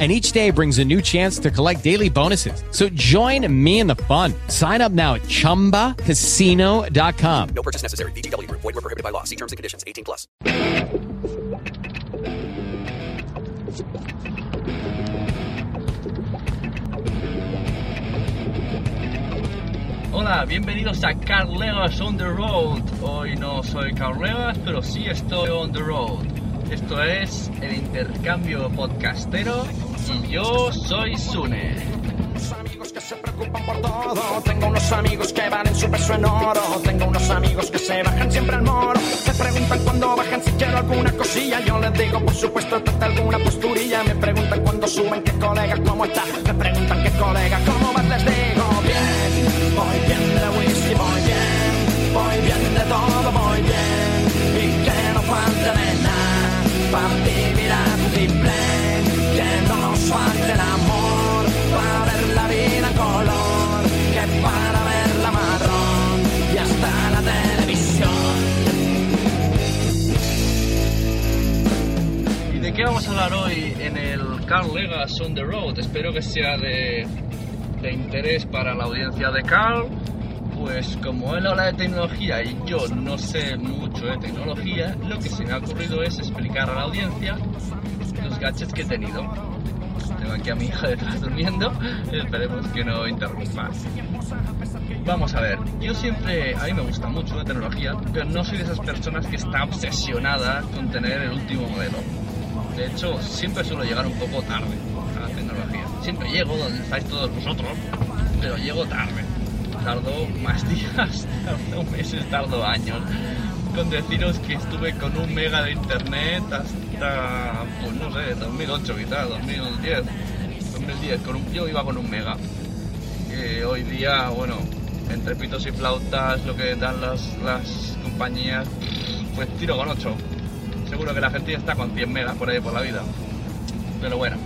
and each day brings a new chance to collect daily bonuses. So join me in the fun. Sign up now at ChumbaCasino.com. No purchase necessary. VGW. Void were prohibited by law. See terms and conditions. 18 plus. Hola, bienvenidos a Carlegas on the Road. Hoy no soy Carlegas, pero sí estoy on the road. Esto es el intercambio podcastero yo soy Sune. amigos que se preocupan por todo. Tengo unos amigos que van en su peso en oro. Tengo unos amigos que se bajan siempre al moro. Me preguntan cuando bajan si quiero alguna cosilla. Yo les digo, por supuesto, trata alguna posturilla. Me preguntan cuando suben qué colega, cómo está. Me preguntan qué colega, cómo vas. Les digo, bien, voy bien de whisky, voy bien. Voy bien de todo, voy bien. Nos falte el amor. Para ver la vida en color. Que para verla marrón. Y hasta la televisión. ¿Y de qué vamos a hablar hoy en el Carl Legas on the Road? Espero que sea de, de interés para la audiencia de Carl. Pues como él habla de tecnología y yo no sé mucho de tecnología, lo que se me ha ocurrido es explicar a la audiencia los gadgets que he tenido. Tengo aquí a mi hija detrás durmiendo, esperemos que no interrumpa. Vamos a ver, yo siempre, a mí me gusta mucho la tecnología, pero no soy de esas personas que está obsesionada con tener el último modelo. De hecho, siempre suelo llegar un poco tarde a la tecnología. Siempre llego donde estáis todos vosotros, pero llego tarde. Tardo más días, tardo meses, tardo años. Con deciros que estuve con un mega de internet hasta, pues no sé, 2008 quizás, 2010. 2010, con un, yo iba con un mega. Que hoy día, bueno, entre pitos y flautas, lo que dan las, las compañías, pues tiro con 8. Seguro que la gente ya está con 100 megas por ahí por la vida. Pero bueno,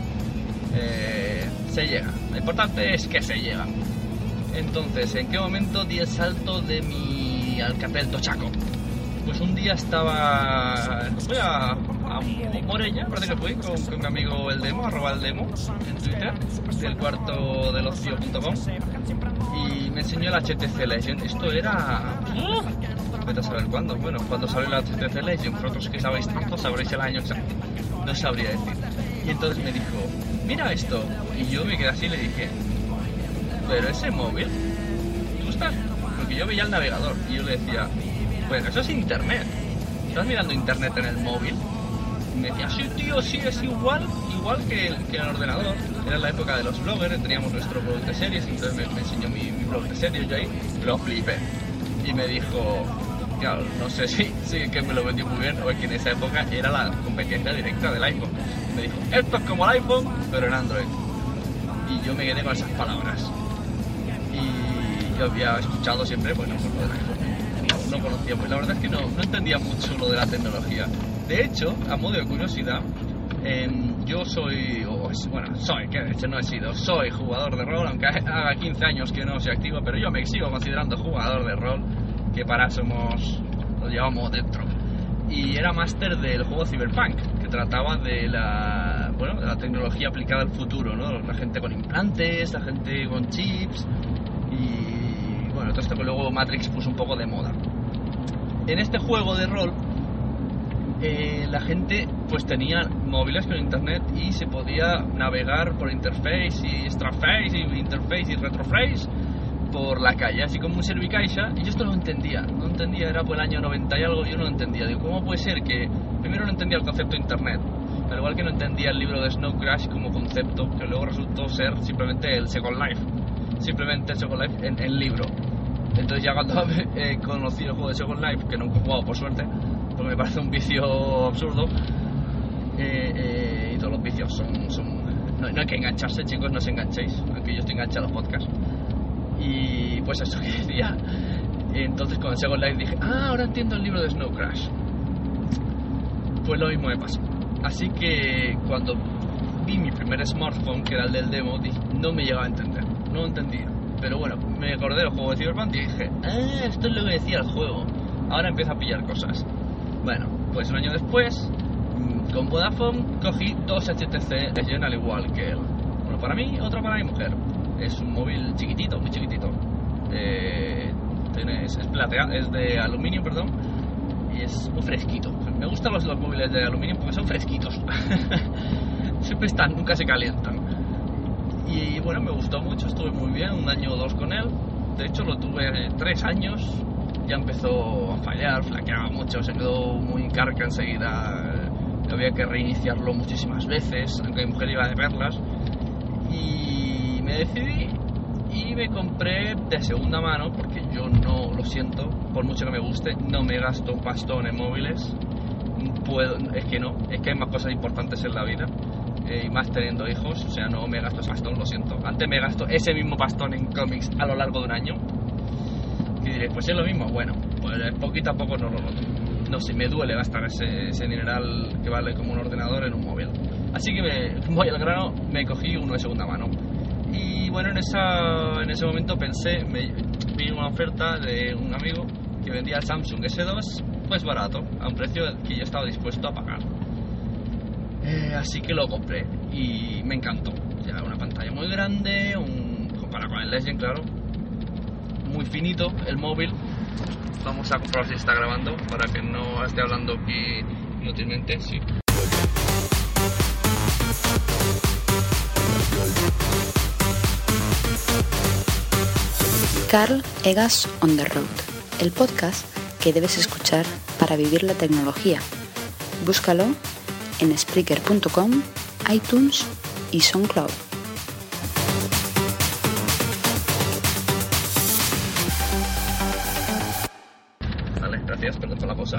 eh, se llega. Lo importante es que se llega. Entonces, ¿en qué momento di el salto de mi Alcatel Tochaco? Pues un día estaba. Fui a, a por ella, parece que fui, con, mi amigo el demo, arroba el demo, en Twitter, del cuarto ocio.com, y me enseñó el HTC Legend. Esto era. ¡uh! Vete a saber cuándo. Bueno, cuando salió el HTC Legend, vosotros que sabéis tanto, sabréis el año exacto. No sabría decir. Y entonces me dijo, mira esto. Y yo me quedé así y le dije, pero ese móvil, tú estás. Porque yo veía el navegador y yo le decía, bueno, eso es internet. ¿Estás mirando internet en el móvil? Y me decía, sí, tío, sí, es igual, igual que el, que el ordenador. Era la época de los bloggers, teníamos nuestro blog de series, entonces me, enseñó mi, mi blog de series, yo ahí lo flipé. Y me dijo, claro, no sé si, si que me lo vendió muy bien o es que en esa época era la competencia directa del iPhone. Me dijo, esto es como el iPhone, pero en Android. Y yo me quedé con esas palabras y yo había escuchado siempre, bueno, por lo del iPhone. No, no conocía, pues la verdad es que no, no entendía mucho lo de la tecnología. De hecho, a modo de curiosidad, Em, yo soy, bueno, soy, que de hecho no he sido, soy jugador de rol, aunque haga 15 años que no soy activo, pero yo me sigo considerando jugador de rol, que para somos, lo llevamos dentro. Y era máster del juego Cyberpunk, que trataba de la, bueno, de la tecnología aplicada al futuro, ¿no? La gente con implantes, la gente con chips, y bueno, todo esto que luego Matrix puso un poco de moda. En este juego de rol, eh, la gente pues tenía móviles con internet y se podía navegar por interface y extraface y interface y retroface por la calle, así como un servicaixa, y yo esto no entendía, no entendía, era por el año 90 y algo, yo no entendía, digo, ¿cómo puede ser que, primero no entendía el concepto de internet, al igual que no entendía el libro de Snow Crash como concepto, que luego resultó ser simplemente el Second Life, simplemente el Second Life en el libro. Entonces ya cuando eh, conocí el juego de Second Life, que nunca he jugado por suerte, porque me parece un vicio absurdo, eh, eh, y todos los vicios son... no, hay que engancharse, chicos, no os enganchéis, aunque yo estoy enganchado a los podcasts. Y pues eso que decía. Entonces con Second Life dije, ah, ahora entiendo el libro de Snow Crash. Pues lo mismo me pasó. Así que cuando vi mi primer smartphone, que era el del demo, dije, no me llegaba a entender, no entendía. Pero bueno, me acordé del juego de Cyberpunk y dije, ah, esto es lo que decía el juego. Ahora empiezo a pillar cosas. Bueno, pues un año después, mm, con Vodafone cogí dos HTC Legend al igual que él. Uno para mí, otro para mi mujer. Es un móvil chiquitito, muy chiquitito. Eh, es, es platea, es de aluminio, perdón, y es muy fresquito. Me gustan los, los móviles de aluminio porque son fresquitos. Siempre están, nunca se calientan. Y bueno, me gustó mucho, estuve muy bien, un año o dos con él. De hecho, lo tuve tres años. Ya empezó a fallar, flaqueaba mucho, se quedó muy carca enseguida. eh, Había que reiniciarlo muchísimas veces, aunque mi mujer iba de verlas. Y me decidí y me compré de segunda mano, porque yo no lo siento, por mucho que me guste, no me gasto un pastón en móviles. Puedo, es que no, es que hay más cosas importantes en la vida eh, y más teniendo hijos, o sea, no me gasto ese pastón, lo siento. Antes me gasto ese mismo pastón en cómics a lo largo de un año. Y diré, pues es lo mismo, bueno, pues poquito a poco no lo noto. No sé, me duele gastar ese, ese dineral que vale como un ordenador en un móvil. Así que me voy al grano, me cogí uno de segunda mano. Y bueno, en, esa, en ese momento pensé, me, vi una oferta de un amigo que vendía el Samsung S2, pues barato, a un precio que yo estaba dispuesto a pagar. Eh, así que lo compré y me encantó. Ya una pantalla muy grande, un, comparado con el Legend, claro. Muy finito el móvil. Vamos a comprobar si está grabando para que no esté hablando aquí inútilmente. Sí. Carl Egas on the Road, el podcast que debes escuchar para vivir la tecnología. Búscalo en Spreaker.com, iTunes y SoundCloud. Vale, gracias, perdón por la pausa.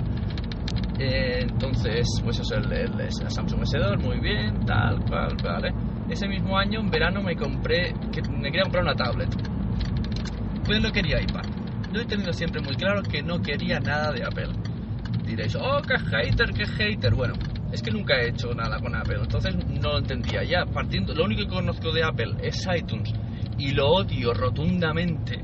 Eh, entonces, pues eso, el, el, el Samsung S2, muy bien, tal cual, vale. Ese mismo año, en verano, me compré, que me quería comprar una tablet. Pues no quería iPad. Yo he tenido siempre muy claro que no quería nada de Apple. Diréis, oh, qué hater, qué hater. Bueno, es que nunca he hecho nada con Apple, entonces no lo entendía. Ya partiendo, lo único que conozco de Apple es iTunes y lo odio rotundamente.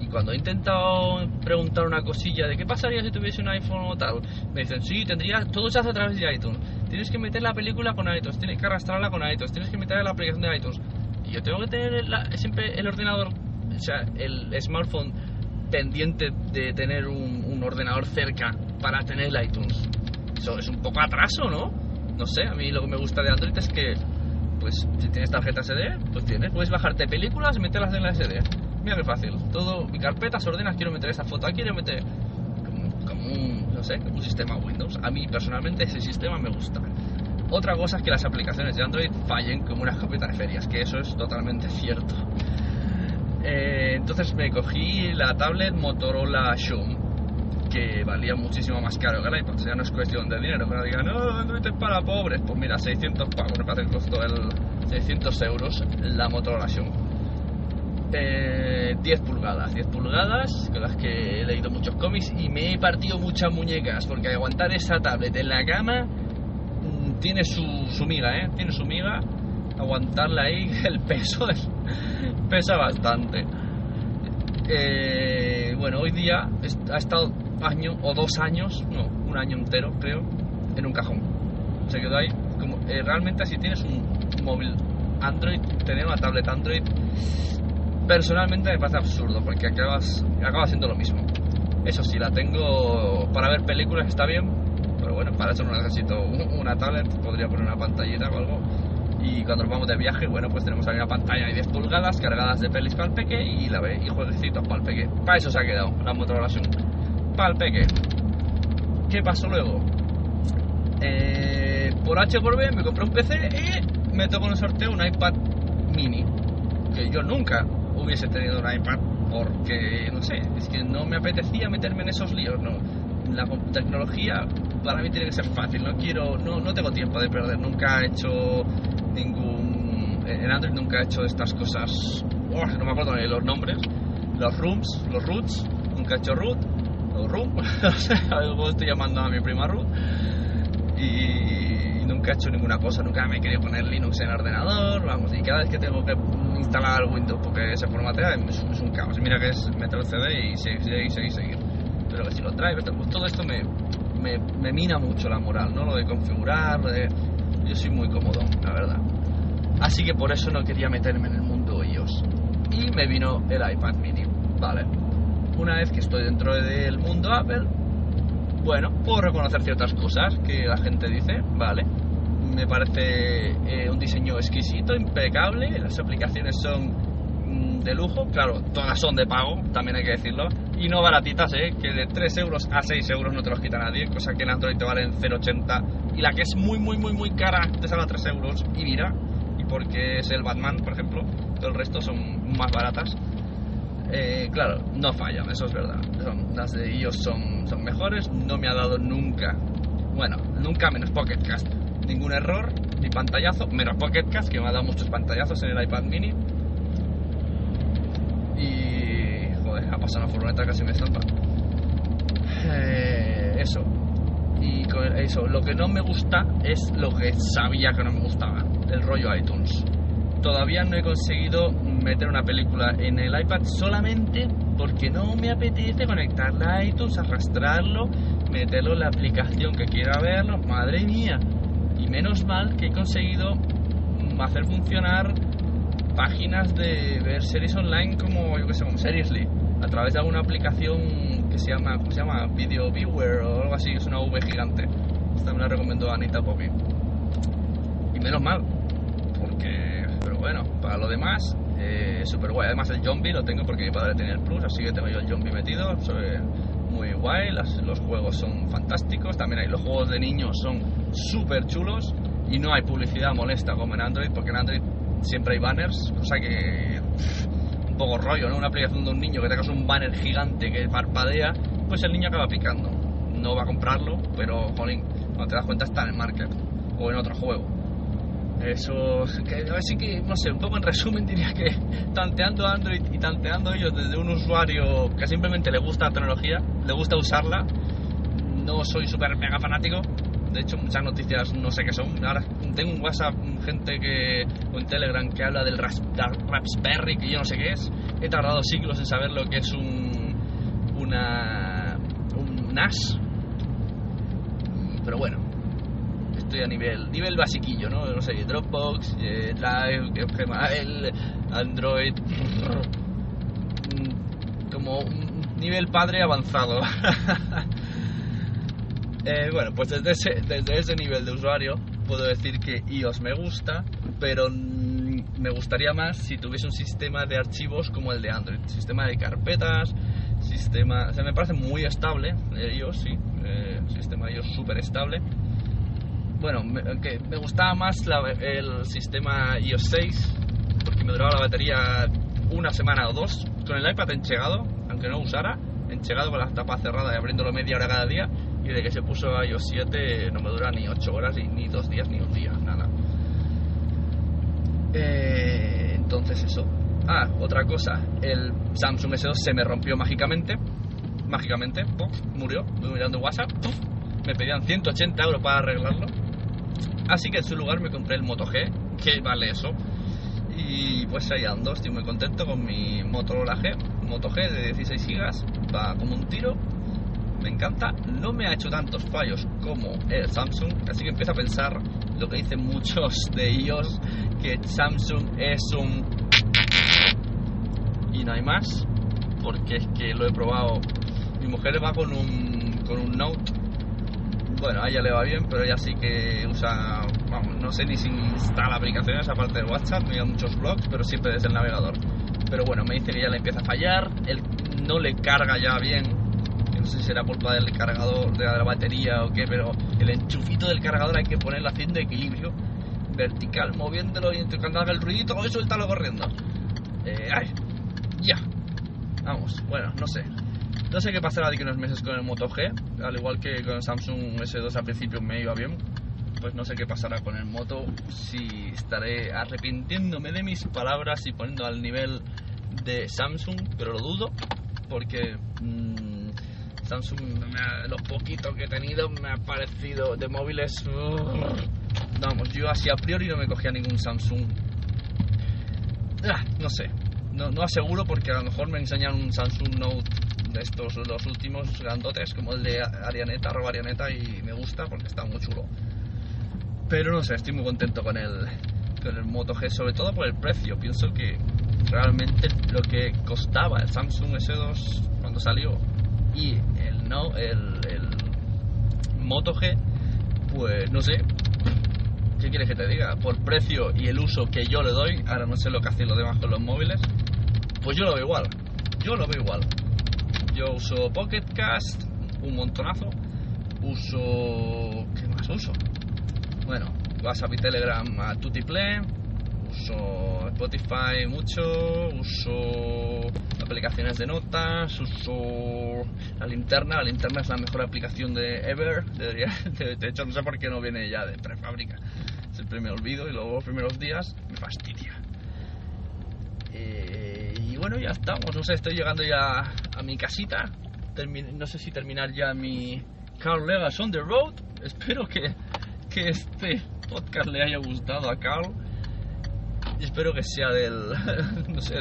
Y cuando he intentado preguntar una cosilla de qué pasaría si tuviese un iPhone o tal, me dicen, sí, tendría, todo se hace a través de iTunes. Tienes que meter la película con iTunes, tienes que arrastrarla con iTunes, tienes que meter la aplicación de iTunes. Y yo tengo que tener la- siempre el ordenador, o sea, el smartphone pendiente de tener un, un ordenador cerca para tener el iTunes. Eso es un poco atraso, ¿no? No sé, a mí lo que me gusta de Android es que, pues, si tienes tarjeta SD, pues tienes, puedes bajarte películas y meterlas en la SD. Mira qué fácil. Todo, mi carpeta se ordena, quiero meter esa foto, aquí quiero meter como, como un, no sé, un sistema Windows. A mí personalmente ese sistema me gusta. Otra cosa es que las aplicaciones de Android fallen como una escopeta de ferias, que eso es totalmente cierto. Eh, entonces me cogí la tablet Motorola Shum, que valía muchísimo más caro que el iPad. O sea, no es cuestión de dinero. Pero digan, no, Android es para pobres. Pues mira, 600 pavos, me parece que costó el 600 euros la Motorola. Eh, 10 pulgadas, 10 pulgadas con las que he leído muchos cómics y me he partido muchas muñecas porque aguantar esa tablet en la cama mm, tiene su, su miga, ¿eh? Tiene su miga. Aguantarla ahí, el peso es- pesa bastante. Eh, bueno, hoy día ha estado año o dos años, no, un año entero creo, en un cajón. Se quedó ahí. Como, eh, realmente si tienes un móvil Android, tener una tablet Android, personalmente me parece absurdo porque acabas, acaba siendo lo mismo. Eso sí, la tengo para ver películas, está bien, pero bueno, para eso no necesito un- una tablet, podría poner una pantallita o algo. Y cuando nos vamos de viaje, bueno, pues tenemos ahí una pantalla de 10 pulgadas cargadas de pelis para el peque y la ve y jueguecitos para el peque. Para eso se ha quedado la Motorola. Para el peque. ¿Qué pasó luego? Eh, por H por B me compré un PC y me tocó en el sorteo un iPad mini. Que yo nunca hubiese tenido un iPad porque, no sé, es que no me apetecía meterme en esos líos, no. La tecnología para mí tiene que ser fácil, no quiero, no, no tengo tiempo de perder, nunca he hecho ningún, en Android nunca he hecho estas cosas, no me acuerdo ni los nombres, los rooms, los roots, nunca he hecho root, o room, estoy llamando a mi prima root, y nunca he hecho ninguna cosa, nunca me he querido poner Linux en el ordenador, vamos, y cada vez que tengo que instalar Windows porque se formatea es, es un caos. Mira que es meter el CD y seguir, seguir, seguir, seguir. Pero que si lo trae, todo esto me, me, mina mucho la moral, ¿no? Lo de configurar. Yo soy muy cómodo, la verdad. Así que por eso no quería meterme en el mundo iOS. Y me vino el iPad mini. Vale. Una vez que estoy dentro del mundo Apple, bueno, puedo reconocer ciertas cosas que la gente dice, vale. Me parece eh, un diseño exquisito, impecable, las aplicaciones son mm, de lujo, claro, todas son de pago, también hay que decirlo, y no baratitas, ¿eh? que de 3 euros a 6 euros no te los quita nadie, cosa que en Android te valen 0,80 y la que es muy, muy, muy, muy cara te sale a 3 euros, y mira, y porque es el Batman, por ejemplo, todo el resto son más baratas. Eh, claro, no fallan, eso es verdad. Son- las de iOS son, son mejores. No me ha dado nunca, bueno, nunca menos Pocket Cast, ningún error ni pantallazo, menos Pocket Cast, que me ha dado muchos pantallazos en el iPad mini. Y. Ha una furgoneta casi me estampa. Eh, eso. Y con eso, lo que no me gusta es lo que sabía que no me gustaba: el rollo iTunes todavía no he conseguido meter una película en el iPad solamente porque no me apetece conectarla a iTunes, arrastrarlo, meterlo en la aplicación que quiera verlo. Madre mía. Y menos mal que he conseguido hacer funcionar páginas de ver series online como, yo que sé, como Seriously, a través de alguna aplicación que se llama, ¿cómo se llama? Video Viewer o algo así, es una V gigante. Esta me la recomendó Anita Poppy. Y menos mal, porque, pero bueno, para lo demás, eh, súper guay. Además, el zombie lo tengo porque mi padre tenía el plus, así que tengo yo el zombie metido. Soy muy guay, las- los juegos son fantásticos. También hay los juegos de niños, son súper chulos y no hay publicidad molesta como en Android, porque en Android siempre hay banners, cosa que. un poco rollo, ¿no? Una aplicación de un niño que tengas un banner gigante que parpadea, pues el niño acaba picando. No va a comprarlo, pero, jolín, cuando te das cuenta está en el market o en otro juego. Eso, que así que, no sé, un poco en resumen diría que tanteando Android y tanteando ellos desde un usuario que simplemente le gusta la tecnología, le gusta usarla, no soy súper mega fanático, de hecho muchas noticias no sé qué son, ahora tengo un WhatsApp, gente que, o en Telegram que habla del Raspberry, que yo no sé qué es, he tardado siglos en saber lo que es un, una, un NAS, pero bueno, estoy a nivel nivel basiquillo, ¿no? No sé, Dropbox, eh, Drive, Gmail, Android, mm, como un nivel padre avanzado. Eh, bueno, pues desde ese, desde ese nivel de usuario puedo decir que iOS me gusta, pero mm, me gustaría más si tuviese un sistema de archivos como el de Android, sistema de carpetas, sistema, o sea, me parece muy estable, eh, iOS sí, eh, sistema iOS súper estable, bueno, me, que me gustaba más el sistema iOS 6 porque me duraba la batería una semana o dos con el iPad enchegado, aunque no usara, enchegado con la tapa cerrada y abriéndolo media hora cada día. Y de que se puso iOS 7 no me dura ni 8 horas, ni, ni dos días, ni un día, nada. Eh, entonces eso. Ah, otra cosa, el Samsung S2 se me rompió mágicamente. Mágicamente, ¡puf! murió. Mirando WhatsApp, me pedían 180 euros para arreglarlo. Así que en su lugar me compré el Moto G, que vale eso. Y pues ahí ando, estoy muy contento con mi Motorola G, Moto G de 16 GB, va como un tiro, me encanta, no me ha hecho tantos fallos como el Samsung, así que empiezo a pensar lo que dicen muchos de ellos, que Samsung es un... y no hay más, porque es que lo he probado, mi mujer va con un, con un Note, bueno, a ella le va bien, pero ella sí que usa, vamos, no sé ni si instala aplicaciones aparte de WhatsApp, mira muchos blogs, pero siempre desde el navegador. Pero bueno, me dice que ya le empieza a fallar, él no le carga ya bien, no sé si será culpa del cargador, de la batería o qué, pero el enchufito del cargador hay que ponerlo haciendo equilibrio vertical, moviéndolo y cuando haga el ruidito, y suéltalo corriendo. Eh, ay, ya. Vamos, bueno, no sé. No sé qué pasará de aquí unos meses con el Moto G, al igual que con el Samsung S2 al principio me iba bien. Pues no sé qué pasará con el Moto, si estaré arrepintiéndome de mis palabras y poniendo al nivel de Samsung, pero lo dudo, porque mmm, Samsung, me ha, lo poquito que he tenido, me ha parecido de móviles. Uh, vamos, yo así a priori no me cogía ningún Samsung. Ah, no sé, no, no aseguro porque a lo mejor me enseñan un Samsung Note de estos los últimos grandotes como el de Arianeta, arroba Arianeta y me gusta porque está muy chulo pero no sé, estoy muy contento con el, con el Moto G sobre todo por el precio, pienso que realmente lo que costaba el Samsung S2 cuando salió y el no el, el Moto G pues no sé ¿qué quieres que te diga? por precio y el uso que yo le doy ahora no sé lo que hacen los demás con los móviles pues yo lo veo igual yo lo veo igual yo uso Pocket Cast un montonazo. Uso. ¿Qué más uso? Bueno, WhatsApp y Telegram a Tutiplay. Uso Spotify mucho. Uso aplicaciones de notas. Uso la linterna. La linterna es la mejor aplicación de Ever. De hecho, no sé por qué no viene ya de prefábrica. Siempre me olvido y luego los primeros días me fastidia. Eh, y bueno, ya estamos. No sé, estoy llegando ya a mi casita. No sé si terminar ya mi Carl Legas on the road. Espero que, que este podcast le haya gustado a Carl. Espero que sea del no sé,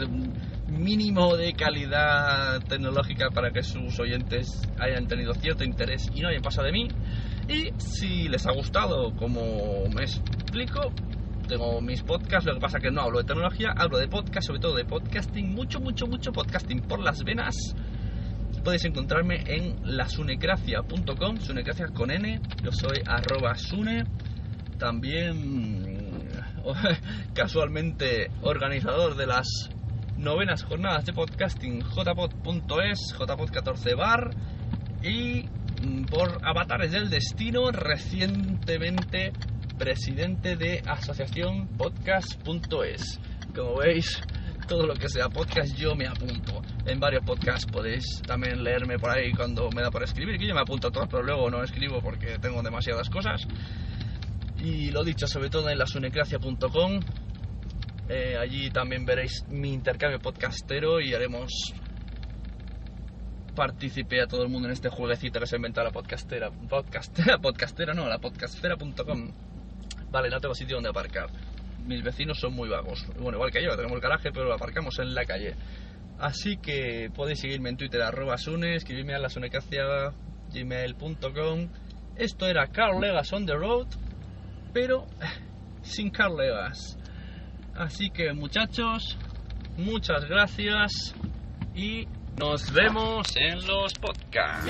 mínimo de calidad tecnológica para que sus oyentes hayan tenido cierto interés y no hayan pasado de mí. Y si les ha gustado, como me explico, tengo mis podcasts, lo que pasa que no hablo de tecnología, hablo de podcast, sobre todo de podcasting, mucho, mucho, mucho podcasting por las venas. Podéis encontrarme en lasunecracia.com, sunecracia con N, yo soy arroba sune, también casualmente organizador de las novenas jornadas de podcasting jpod.es, jpod14 bar y por Avatares del Destino recientemente presidente de asociación podcast.es. Como veis, todo lo que sea podcast yo me apunto. En varios podcasts podéis también leerme por ahí cuando me da por escribir, que yo me apunto a todos, pero luego no escribo porque tengo demasiadas cosas. Y lo dicho, sobre todo en lasunecracia.com. Eh, allí también veréis mi intercambio podcastero y haremos participé a todo el mundo en este jueguecito que se ha inventado la podcastera. Podcastera, podcastera no, la podcastera.com. Vale, no tengo sitio donde aparcar. Mis vecinos son muy vagos. Bueno, igual que yo, tenemos el garaje, pero lo aparcamos en la calle. Así que podéis seguirme en Twitter, arroba Sune, escribirme a la gmail.com. Esto era Carl Legas on the road, pero sin Carl Legas. Así que muchachos, muchas gracias y nos vemos en los podcasts.